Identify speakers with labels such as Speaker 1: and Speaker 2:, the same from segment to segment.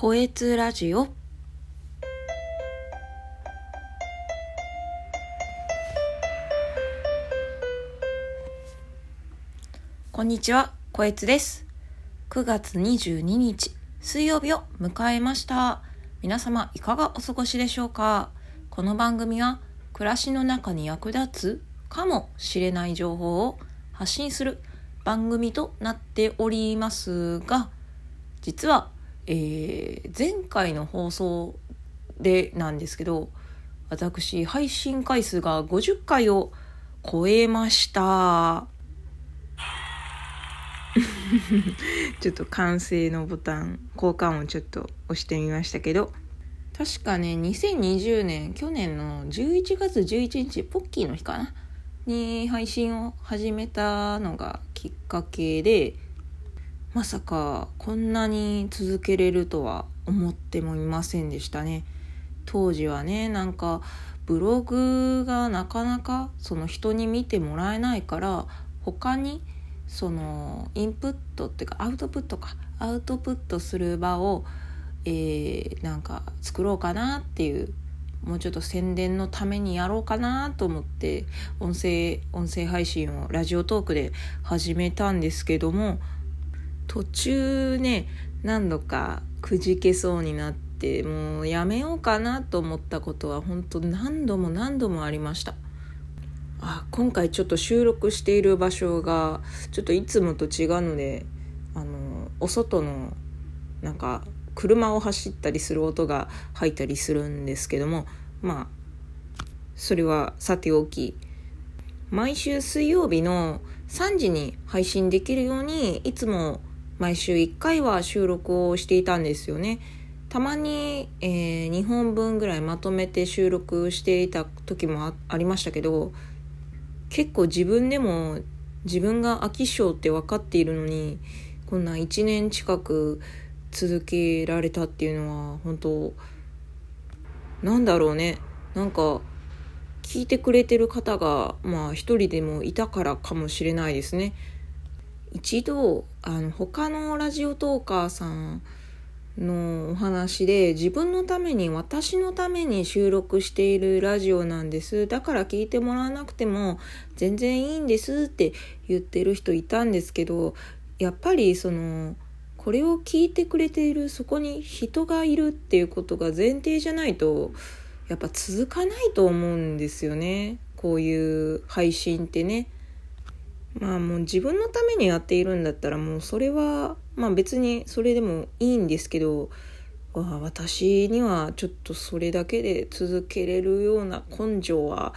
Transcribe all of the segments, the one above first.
Speaker 1: こえつラジオ。こんにちは、こえつです。9月22日水曜日を迎えました。皆様いかがお過ごしでしょうか？この番組は暮らしの中に役立つかもしれない情報を発信する番組となっておりますが実はえー、前回の放送でなんですけど私配信回数が50回を超えました。ちょっと完成のボタン交換をちょっと押してみましたけど。確かね2020年去年の11月11日ポッキーの日かな？に配信を始めたのがきっかけでまさかこんなに続けれるとは思ってもいませんでしたね。当時はねなんかブログがなかなかその人に見てもらえないから他にそのインプットっていうかアウトプットかアウトプットする場を、えー、なんか作ろうかなっていうもうちょっと宣伝のためにやろうかなと思って音声音声配信をラジオトークで始めたんですけども途中ね何度かくじけそうになってもうやめようかなと思ったことは本当何度も何度もありました。あ今回ちょっと収録している場所がちょっといつもと違うのであのお外のなんか車を走ったりする音が入ったりするんですけどもまあそれはさておき毎週水曜日の3時に配信できるようにいつも毎週1回は収録をしていたんですよね。たまに、えー、2本分ぐらいまとめて収録していた時もありましたけど結構自分でも自分が飽き性って分かっているのにこんな1年近く続けられたっていうのは本当なんだろうねなんか聞いてくれてる方がまあ一人でもいたからかもしれないですね。一度あの他のラジオトーカーさんのお話で自分のために私のために収録しているラジオなんですだから聞いてもらわなくても全然いいんですって言ってる人いたんですけどやっぱりそのこれを聞いてくれているそこに人がいるっていうことが前提じゃないとやっぱ続かないと思うんですよねこういう配信ってね。まあもう自分のためにやっているんだったらもうそれはまあ別にそれでもいいんですけど私にはちょっとそれだけで続けれるような根性は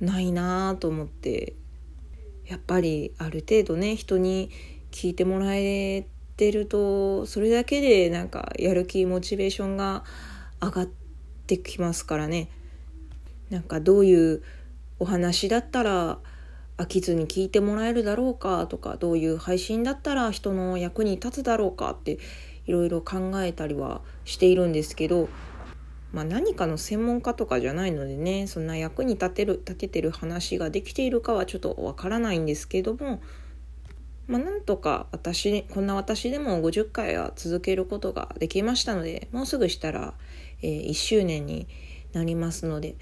Speaker 1: ないなと思ってやっぱりある程度ね人に聞いてもらえてるとそれだけでなんかやる気モチベーションが上がってきますからね。なんかどういうお話だったら飽きずに聞いてもらえるだろうかとかどういう配信だったら人の役に立つだろうかっていろいろ考えたりはしているんですけど、まあ、何かの専門家とかじゃないのでねそんな役に立てる立ててる話ができているかはちょっとわからないんですけども、まあ、なんとか私こんな私でも50回は続けることができましたのでもうすぐしたら、え、1周年になりますので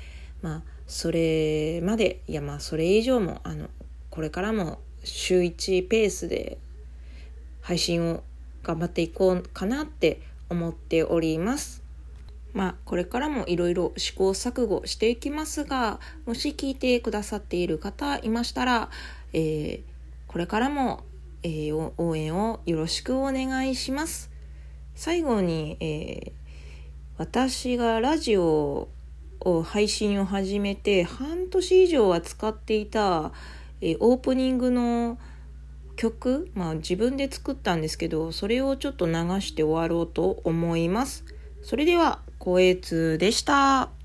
Speaker 1: まあそれまでいやまあそれ以上もあのこれからも週1ペースで配信を頑張っていこうかなって思っております。まあこれからもいろいろ試行錯誤していきますがもし聞いてくださっている方いましたら、えー、これからも、えー、応援をよろしくお願いします。最後に、えー、私がラジオを配信を始めて半年以上は使っていた、えオープニングの曲、まあ自分で作ったんですけど、それをちょっと流して終わろうと思います。それでは、光悦でした。